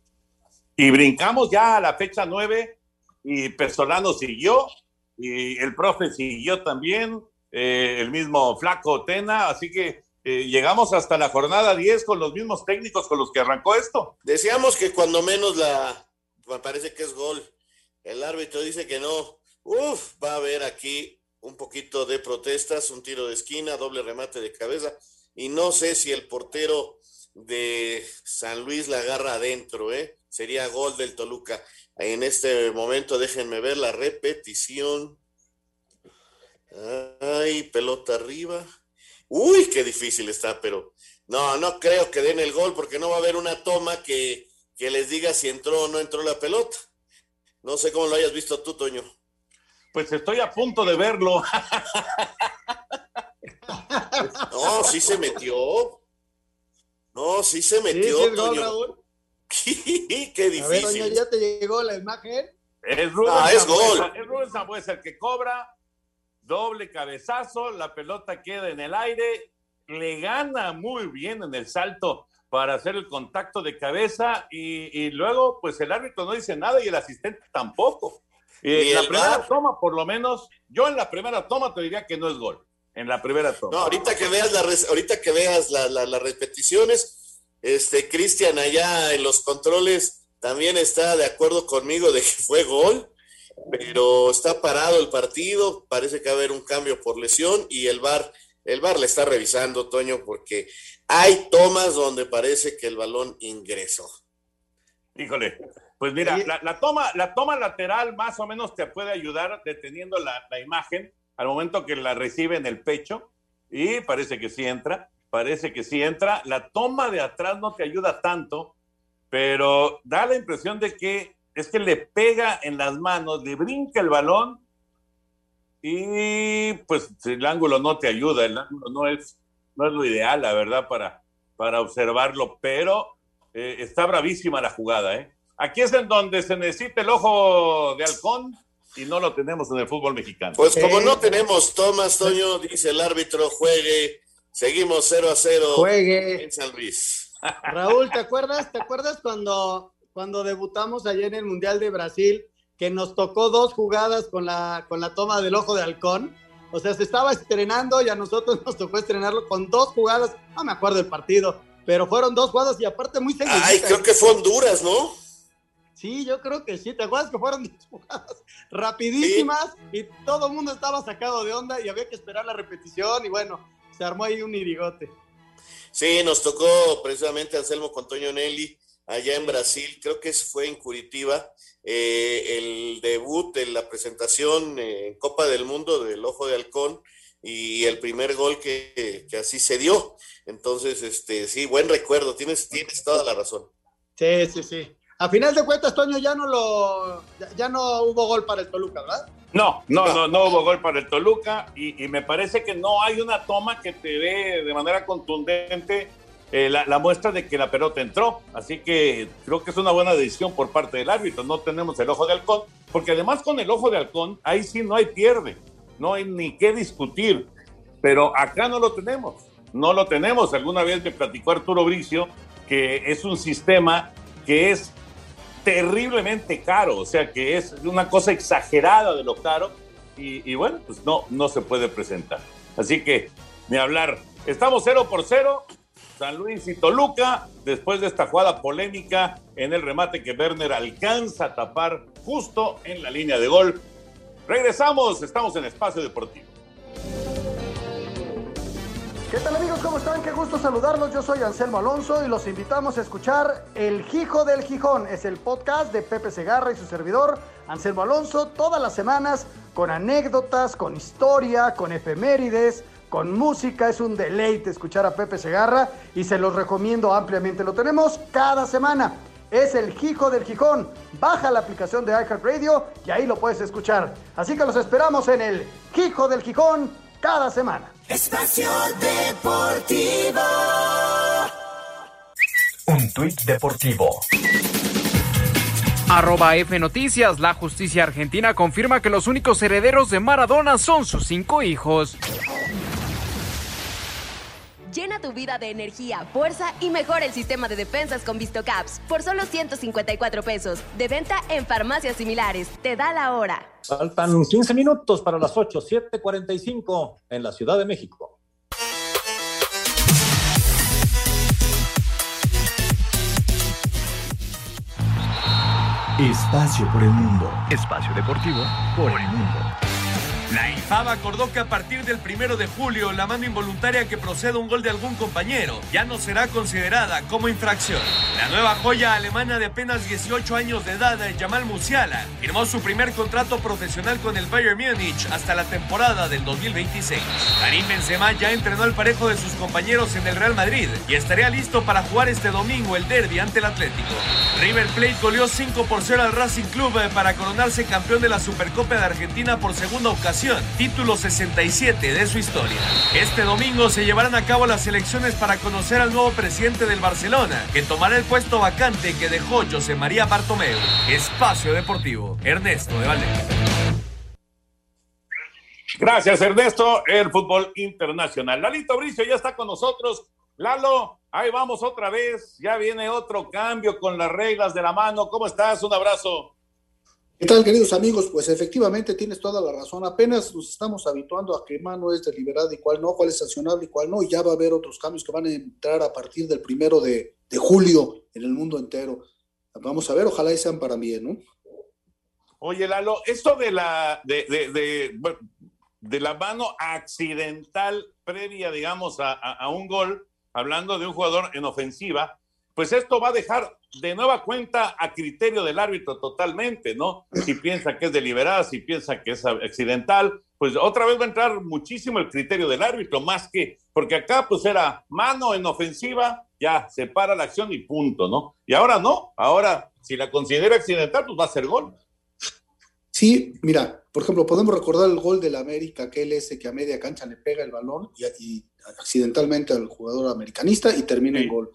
Y brincamos ya a la fecha nueve y Pesolano siguió y el profe siguió también, eh, el mismo Flaco Tena, así que llegamos hasta la jornada 10 con los mismos técnicos con los que arrancó esto. Decíamos que cuando menos la, me parece que es gol, el árbitro dice que no, uf, va a haber aquí un poquito de protestas, un tiro de esquina, doble remate de cabeza, y no sé si el portero de San Luis la agarra adentro, ¿eh? Sería gol del Toluca. En este momento déjenme ver la repetición. Ay, pelota arriba. Uy, qué difícil está, pero no, no creo que den el gol porque no va a haber una toma que, que les diga si entró o no entró la pelota. No sé cómo lo hayas visto tú, Toño. Pues estoy a punto de verlo. no, sí se metió. No, sí se metió. Qué difícil. A ver, ¿ya te llegó la imagen? Es Rubén, ah, es gol. Es Rubén el que cobra, doble cabezazo, la pelota queda en el aire le gana muy bien en el salto para hacer el contacto de cabeza y, luego pues el árbitro no dice nada y el asistente tampoco. Eh, la primera toma, por lo menos, yo en la primera toma te diría que no es gol. En la primera toma. No, ahorita que veas, la ahorita que veas las repeticiones, este Cristian allá en los controles también está de acuerdo conmigo de que fue gol, pero está parado el partido, parece que va a haber un cambio por lesión y el VAR, el VAR le está revisando, Toño, porque hay tomas donde parece que el balón ingresó. Híjole, pues mira, la, toma, la toma lateral más o menos te puede ayudar deteniendo la, la imagen al momento que la recibe en el pecho y parece que sí entra, parece que sí entra. La toma de atrás no te ayuda tanto, pero da la impresión de que es que le pega en las manos, le brinca el balón y pues el ángulo no te ayuda, el ángulo no es, no es lo ideal, la verdad, para, para observarlo, pero eh, está bravísima la jugada. ¿eh? Aquí es en donde se necesita el ojo de halcón y no lo tenemos en el fútbol mexicano. Pues como no tenemos Tomás, Toño, dice el árbitro, juegue, seguimos 0 a 0 juegue. en San Luis. Raúl, ¿te acuerdas? ¿Te acuerdas cuando, cuando debutamos allá en el Mundial de Brasil, que nos tocó dos jugadas con la, con la toma del ojo de halcón? O sea, se estaba estrenando y a nosotros nos tocó estrenarlo con dos jugadas, no me acuerdo el partido, pero fueron dos jugadas y aparte muy seguidas. Ay, creo que fue Honduras, ¿no? Sí, yo creo que sí. ¿Te acuerdas que fueron dos jugadas rapidísimas y todo el mundo estaba sacado de onda y había que esperar la repetición y bueno, se armó ahí un irigote. Sí, nos tocó precisamente Anselmo con Toño Nelly allá en Brasil, creo que fue en Curitiba, eh, el debut en la presentación en Copa del Mundo del Ojo de Halcón y el primer gol que, así se dio. Entonces, este, sí, buen recuerdo, tienes, tienes toda la razón. Sí, sí, sí. A final de cuentas, Toño, ya no lo, ya no hubo gol para el Toluca, ¿verdad? No, no, no, no hubo gol para el Toluca y, me parece que no hay una toma que te dé de manera contundente eh, la, muestra de que la pelota entró. Así que creo que es una buena decisión por parte del árbitro. No tenemos el ojo de halcón, porque además con el ojo de halcón, ahí sí no hay pierde, no hay ni qué discutir. Pero acá no lo tenemos, no lo tenemos. Alguna vez me platicó Arturo Bricio que es un sistema que es terriblemente caro, o sea que es una cosa exagerada de lo caro y, bueno, pues no, no se puede presentar. Así que, ni hablar. Estamos cero por cero, San Luis y Toluca, después de esta jugada polémica en el remate que Werner alcanza a tapar justo en la línea de gol. Regresamos, estamos en Espacio Deportivo. ¿Qué tal amigos? ¿Cómo están? Qué gusto saludarlos. Yo soy Anselmo Alonso y los invitamos a escuchar El Gijo del Gijón. Es el podcast de Pepe Segarra y su servidor, Anselmo Alonso, todas las semanas con anécdotas, con historia, con efemérides, con música. Es un deleite escuchar a Pepe Segarra y se los recomiendo ampliamente. Lo tenemos cada semana. Es el Gijo del Gijón. Baja la aplicación de iHeartRadio y ahí lo puedes escuchar. Así que los esperamos en el Gijo del Gijón cada semana. Espacio Deportivo. Un tuit deportivo. Arroba F Noticias, la justicia argentina confirma que los únicos herederos de Maradona son sus cinco hijos. Llena tu vida de energía, fuerza y mejora el sistema de defensas con VistoCaps por solo 154 pesos. De venta en farmacias similares. Te da la hora. Faltan 15 minutos para las 8, 7:45 en la Ciudad de México. Espacio por el mundo. Espacio deportivo por el mundo. La IFAB acordó que a partir del primero de julio la mano involuntaria que proceda un gol de algún compañero ya no será considerada como infracción. La nueva joya alemana de apenas 18 años de edad, Jamal Musiala, firmó su primer contrato profesional con el Bayern Múnich hasta la temporada del 2026. Karim Benzema ya entrenó al parejo de sus compañeros en el Real Madrid y estaría listo para jugar este domingo el derby ante el Atlético. River Plate goleó 5 por 0 al Racing Club eh, para coronarse campeón de la Supercopa de Argentina por segunda ocasión título 67 de su historia. Este domingo se llevarán a cabo las elecciones para conocer al nuevo presidente del Barcelona, que tomará el puesto vacante que dejó José María Bartomeu. Espacio Deportivo, Ernesto de Valdez. Gracias, Ernesto. El fútbol internacional. Lalito Bricio ya está con nosotros. Lalo, ahí vamos otra vez. Ya viene otro cambio con las reglas de la mano. ¿Cómo estás? Un abrazo. ¿Qué tal, queridos amigos? Pues efectivamente tienes toda la razón. Apenas nos estamos habituando a que mano es deliberada y cuál no, cuál es sancionable y cuál no. Y ya va a haber otros cambios que van a entrar a partir del primero de, de julio en el mundo entero. Vamos a ver, ojalá sean para bien, ¿no? Oye, Lalo, esto de la, de, de, de, de la mano accidental previa, digamos, a, a un gol, hablando de un jugador en ofensiva, pues esto va a dejar de nueva cuenta a criterio del árbitro totalmente, ¿no? Si piensa que es deliberada, si piensa que es accidental, pues otra vez va a entrar muchísimo el criterio del árbitro, más que, porque acá pues era mano en ofensiva, ya se para la acción y punto, ¿no? Y ahora no, ahora si la considera accidental, pues va a ser gol. Sí, mira, por ejemplo, podemos recordar el gol del América, aquel ese que a media cancha le pega el balón y, y accidentalmente al jugador americanista y termina sí, en gol.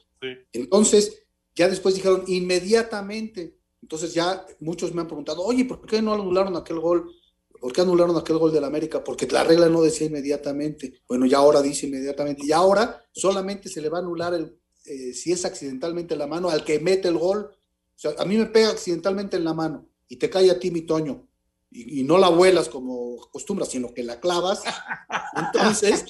Entonces, ya después dijeron inmediatamente. Entonces ya muchos me han preguntado, oye, ¿por qué no anularon aquel gol? ¿Por qué anularon aquel gol del América? Porque la regla no decía inmediatamente. Bueno, ya ahora dice inmediatamente. Y ahora solamente se le va a anular el, eh, si es accidentalmente la mano al que mete el gol. O sea, a mí me pega accidentalmente en la mano y te cae a ti mi Toño. Y, y no la vuelas como acostumbras, sino que la clavas. Entonces,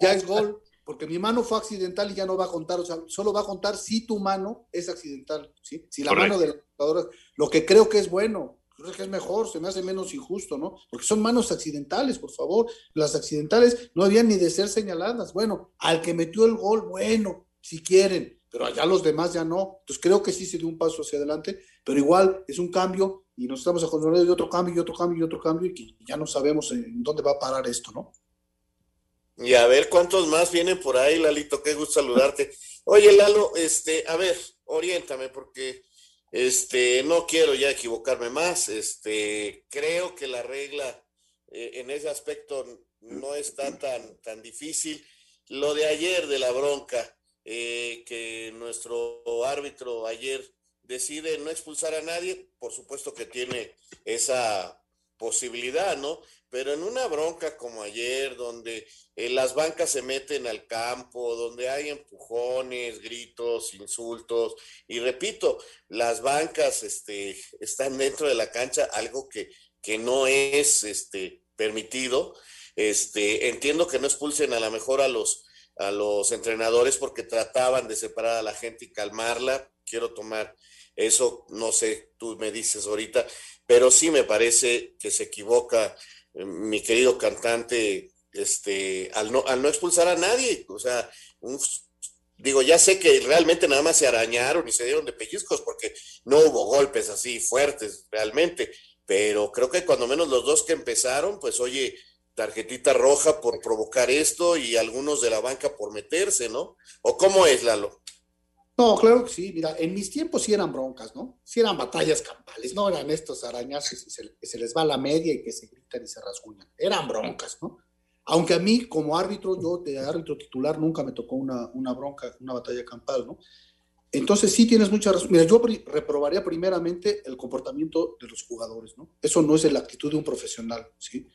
ya es gol porque mi mano fue accidental y ya no va a contar, o sea, solo va a contar si tu mano es accidental, ¿sí? Si la Correcto. mano de la computadora, lo que creo que es bueno, creo que es mejor, se me hace menos injusto, ¿no? Porque son manos accidentales, por favor, las accidentales no habían ni de ser señaladas, bueno, al que metió el gol, bueno, si quieren, pero allá los demás ya no, entonces creo que sí se dio un paso hacia adelante, pero igual es un cambio y nos estamos acostumbrados de otro cambio y otro cambio y otro cambio y que ya no sabemos en dónde va a parar esto, ¿no? Y a ver cuántos más vienen por ahí, Lalito, qué gusto saludarte. Oye, Lalo, este, a ver, oriéntame porque este no quiero ya equivocarme más. Este, creo que la regla eh, en ese aspecto no está tan tan difícil. Lo de ayer de la bronca, eh, que nuestro árbitro ayer decide no expulsar a nadie, por supuesto que tiene esa posibilidad, ¿no? Pero en una bronca como ayer, donde eh, las bancas se meten al campo, donde hay empujones, gritos, insultos, y repito, las bancas este, están dentro de la cancha, algo que, que no es este, permitido. Este, entiendo que no expulsen a lo mejor a los, a los entrenadores porque trataban de separar a la gente y calmarla. Quiero tomar eso, no sé, tú me dices ahorita, pero sí me parece que se equivoca eh, mi querido cantante este, al, no, al no expulsar a nadie. O sea, un, digo, ya sé que realmente nada más se arañaron y se dieron de pellizcos porque no hubo golpes así fuertes realmente, pero creo que cuando menos los dos que empezaron, pues oye, tarjetita roja por provocar esto y algunos de la banca por meterse, ¿no? ¿O cómo es, Lalo? No, claro que sí. Mira, en mis tiempos sí eran broncas, ¿no? Sí eran batallas campales, no eran estos arañazos que se les va la media y que se gritan y se rasguñan. Eran broncas, ¿no? Aunque a mí, como árbitro, yo de árbitro titular nunca me tocó una, una bronca, una batalla campal, ¿no? Entonces sí tienes mucha razón. Mira, yo reprobaría primeramente el comportamiento de los jugadores, ¿no? Eso no es la actitud de un profesional, ¿sí?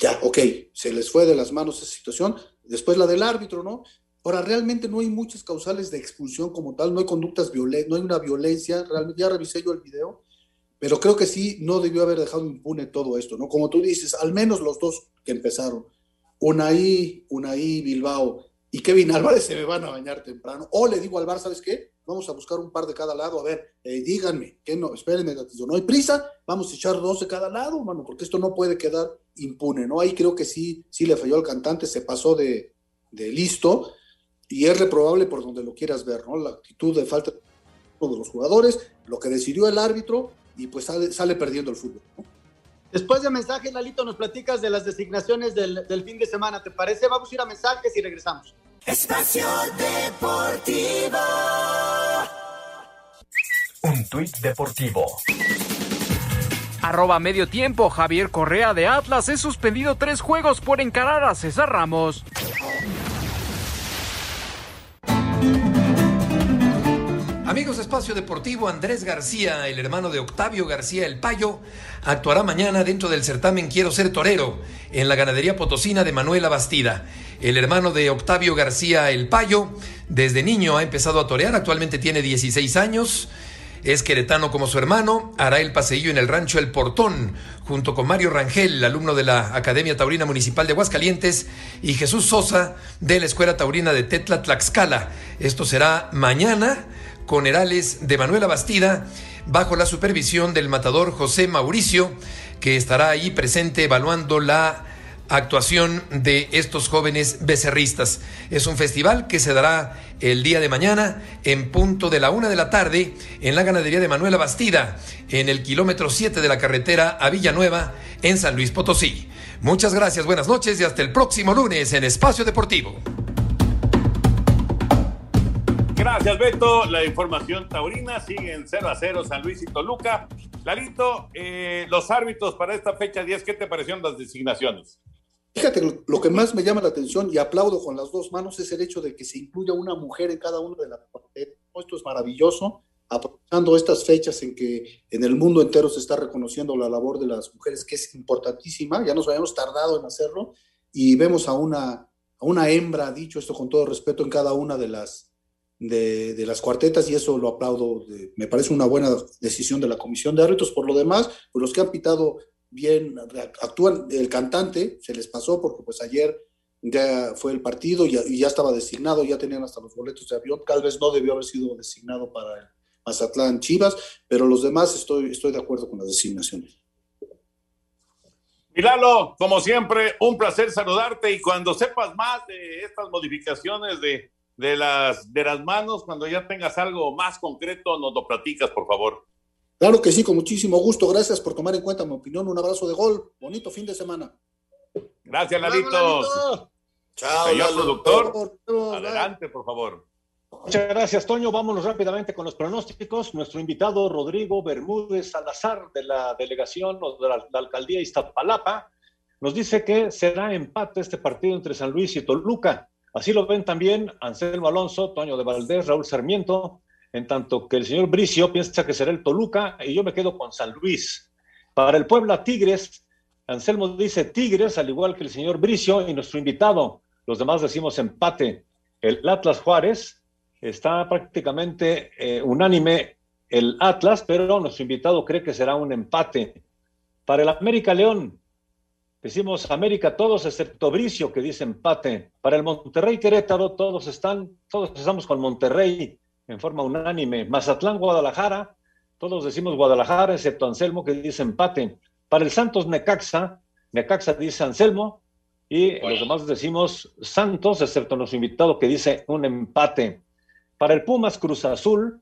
Ya, ok, se les fue de las manos esa situación. Después la del árbitro, ¿no? Ahora, realmente no hay muchas causales de expulsión como tal, no hay conductas violentas, no hay una violencia, realmente ya revisé yo el video, pero creo que sí no debió haber dejado impune todo esto, ¿no? Como tú dices, al menos los dos que empezaron, Unai, Unai Bilbao y Kevin Álvarez se me van a bañar temprano. O le digo al Bar, ¿sabes qué? Vamos a buscar un par de cada lado, a ver, eh, díganme, que no, espérenme, no hay prisa, vamos a echar dos de cada lado, mano, porque esto no puede quedar impune, ¿no? Ahí creo que sí, sí le falló al cantante, se pasó de, de listo, y es reprobable por donde lo quieras ver, ¿no? La actitud de falta de los jugadores, lo que decidió el árbitro y pues sale, sale perdiendo el fútbol. ¿no? Después de mensajes, Lalito, nos platicas de las designaciones del, del, fin de semana, ¿te parece? Vamos a ir a mensajes y regresamos. Espacio Deportivo. Un tuit deportivo. Arroba medio tiempo, Javier Correa de Atlas es suspendido tres juegos por encarar a César Ramos. Amigos de Espacio Deportivo, Andrés García, el hermano de Octavio García El Payo, actuará mañana dentro del certamen Quiero ser torero en la ganadería potosina de Manuela Bastida. El hermano de Octavio García El Payo, desde niño ha empezado a torear, actualmente tiene 16 años. Es queretano como su hermano, hará el paseillo en el rancho El Portón, junto con Mario Rangel, alumno de la Academia Taurina Municipal de Aguascalientes, y Jesús Sosa, de la Escuela Taurina de Tetla Tlaxcala. Esto será mañana con Herales de Manuela Bastida, bajo la supervisión del matador José Mauricio, que estará ahí presente evaluando la actuación de estos jóvenes becerristas. Es un festival que se dará el día de mañana en punto de la una de la tarde en la ganadería de Manuela Bastida, en el kilómetro 7 de la carretera a Villanueva, en San Luis Potosí. Muchas gracias, buenas noches y hasta el próximo lunes en Espacio Deportivo. Gracias, Beto. La información taurina sigue en 0 a 0 San Luis y Toluca. Lalito, eh, los árbitros para esta fecha 10, ¿qué te parecieron las designaciones? Fíjate, lo que más me llama la atención y aplaudo con las dos manos es el hecho de que se incluya una mujer en cada una de las Esto es maravilloso, aprovechando estas fechas en que en el mundo entero se está reconociendo la labor de las mujeres, que es importantísima. Ya nos habíamos tardado en hacerlo y vemos a una, a una hembra, dicho esto con todo respeto, en cada una de las, de, las cuartetas y eso lo aplaudo. me parece una buena decisión de la comisión de árbitros. Por lo demás, pues los que han pitado bien actúan. El cantante se les pasó porque pues ayer ya fue el partido y ya, estaba designado, ya tenían hasta los boletos de avión. Tal vez no debió haber sido designado para el Mazatlán Chivas, pero los demás estoy, estoy de acuerdo con las designaciones. Milalo, como siempre, un placer saludarte y cuando sepas más de estas modificaciones de de las, de las manos, cuando ya tengas algo más concreto, nos lo platicas, por favor. Claro que sí, con muchísimo gusto. Gracias por tomar en cuenta mi opinión. Un abrazo de gol. Bonito fin de semana. Gracias, Lalitos. Chao, Señor productor. Adelante, por favor. Muchas gracias, Toño. Vámonos rápidamente con los pronósticos. Nuestro invitado, Rodrigo Bermúdez Salazar, de la delegación o de la, la alcaldía Iztapalapa, nos dice que será empate este partido entre San Luis y Toluca. Así lo ven también Anselmo Alonso, Toño de Valdés, Raúl Sarmiento, en tanto que el señor Bricio piensa que será el Toluca y yo me quedo con San Luis. Para el Puebla Tigres, Anselmo dice Tigres, al igual que el señor Bricio y nuestro invitado. Los demás decimos empate. El Atlas Juárez está prácticamente eh, unánime el Atlas, pero nuestro invitado cree que será un empate. Para el América León, Decimos América todos excepto Bricio que dice empate. Para el Monterrey Querétaro todos están, todos estamos con Monterrey en forma unánime. Mazatlán Guadalajara, todos decimos Guadalajara excepto Anselmo que dice empate. Para el Santos Necaxa, Necaxa dice Anselmo y los demás decimos Santos excepto nuestro invitado que dice un empate. Para el Pumas Cruz Azul,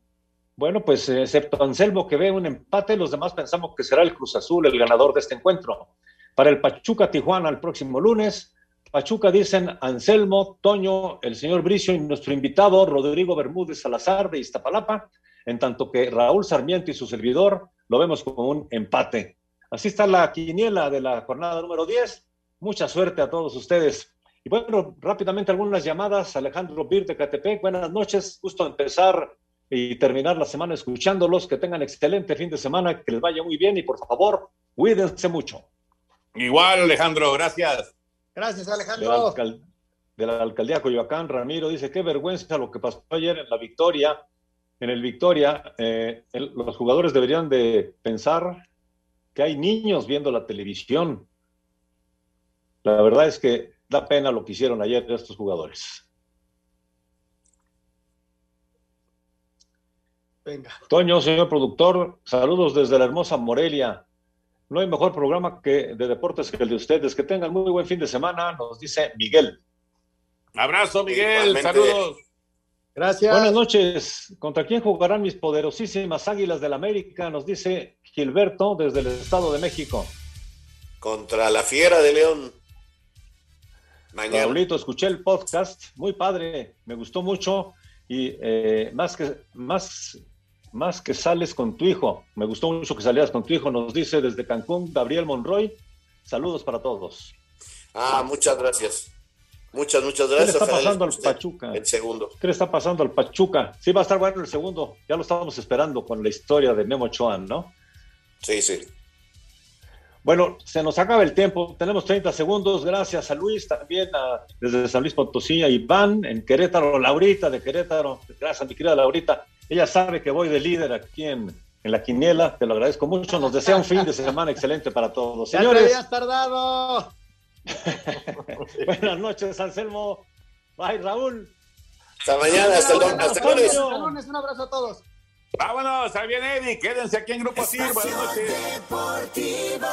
bueno, pues excepto Anselmo que ve un empate, los demás pensamos que será el Cruz Azul el ganador de este encuentro. Para el Pachuca Tijuana el próximo lunes, Pachuca dicen Anselmo, Toño, el señor Bricio y nuestro invitado Rodrigo Bermúdez Salazar de Iztapalapa, en tanto que Raúl Sarmiento y su servidor lo vemos como un empate. Así está la quiniela de la jornada número 10. Mucha suerte a todos ustedes. Y bueno, rápidamente algunas llamadas. Alejandro Bir de Catepec, buenas noches. Justo empezar y terminar la semana escuchándolos. Que tengan excelente fin de semana, que les vaya muy bien y por favor, cuídense mucho. Igual, Alejandro, gracias. Gracias, Alejandro. De la, alcaldía Coyoacán, Ramiro dice, qué vergüenza lo que pasó ayer en la victoria. En el Victoria, eh, los jugadores deberían de pensar que hay niños viendo la televisión. La verdad es que da pena lo que hicieron ayer estos jugadores. Venga. Toño, señor productor, saludos desde la hermosa Morelia. No hay mejor programa que de deportes que el de ustedes. Que tengan muy buen fin de semana, nos dice Miguel. Abrazo, Miguel. Saludos. Gracias. Buenas noches. ¿Contra quién jugarán mis poderosísimas Águilas del América? Nos dice Gilberto desde el Estado de México. Contra la Fiera de León. Mañana. Raulito, escuché el podcast, muy padre, me gustó mucho y eh, más que más más que sales con tu hijo. Me gustó mucho que salieras con tu hijo, nos dice desde Cancún Gabriel Monroy. Saludos para todos. Ah, muchas gracias. Muchas, muchas ¿Qué le gracias. está pasando al les guste Pachuca? El segundo. ¿Qué le está pasando al Pachuca? Sí, va a estar bueno el segundo. Ya lo estábamos esperando con la historia de Memo Ochoa, ¿no? Sí, sí. Bueno, se nos acaba el tiempo. Tenemos 30 segundos. Gracias a Luis, también a- desde San Luis Potosí, a Iván en Querétaro, Laurita de Querétaro. Gracias, mi querida Laurita. Ella sabe que voy de líder aquí en, en la quiniela. Te lo agradezco mucho. Nos desea un fin de semana excelente para todos. Ya te Señores, habías tardado. buenas noches, Anselmo. Bye, Raúl. Hasta mañana, hasta. Hasta el lunes. Hasta lunes. Un abrazo a todos. Vámonos, ahí viene Eddie, quédense aquí en Grupo Sir, buenas noches. Deportivo.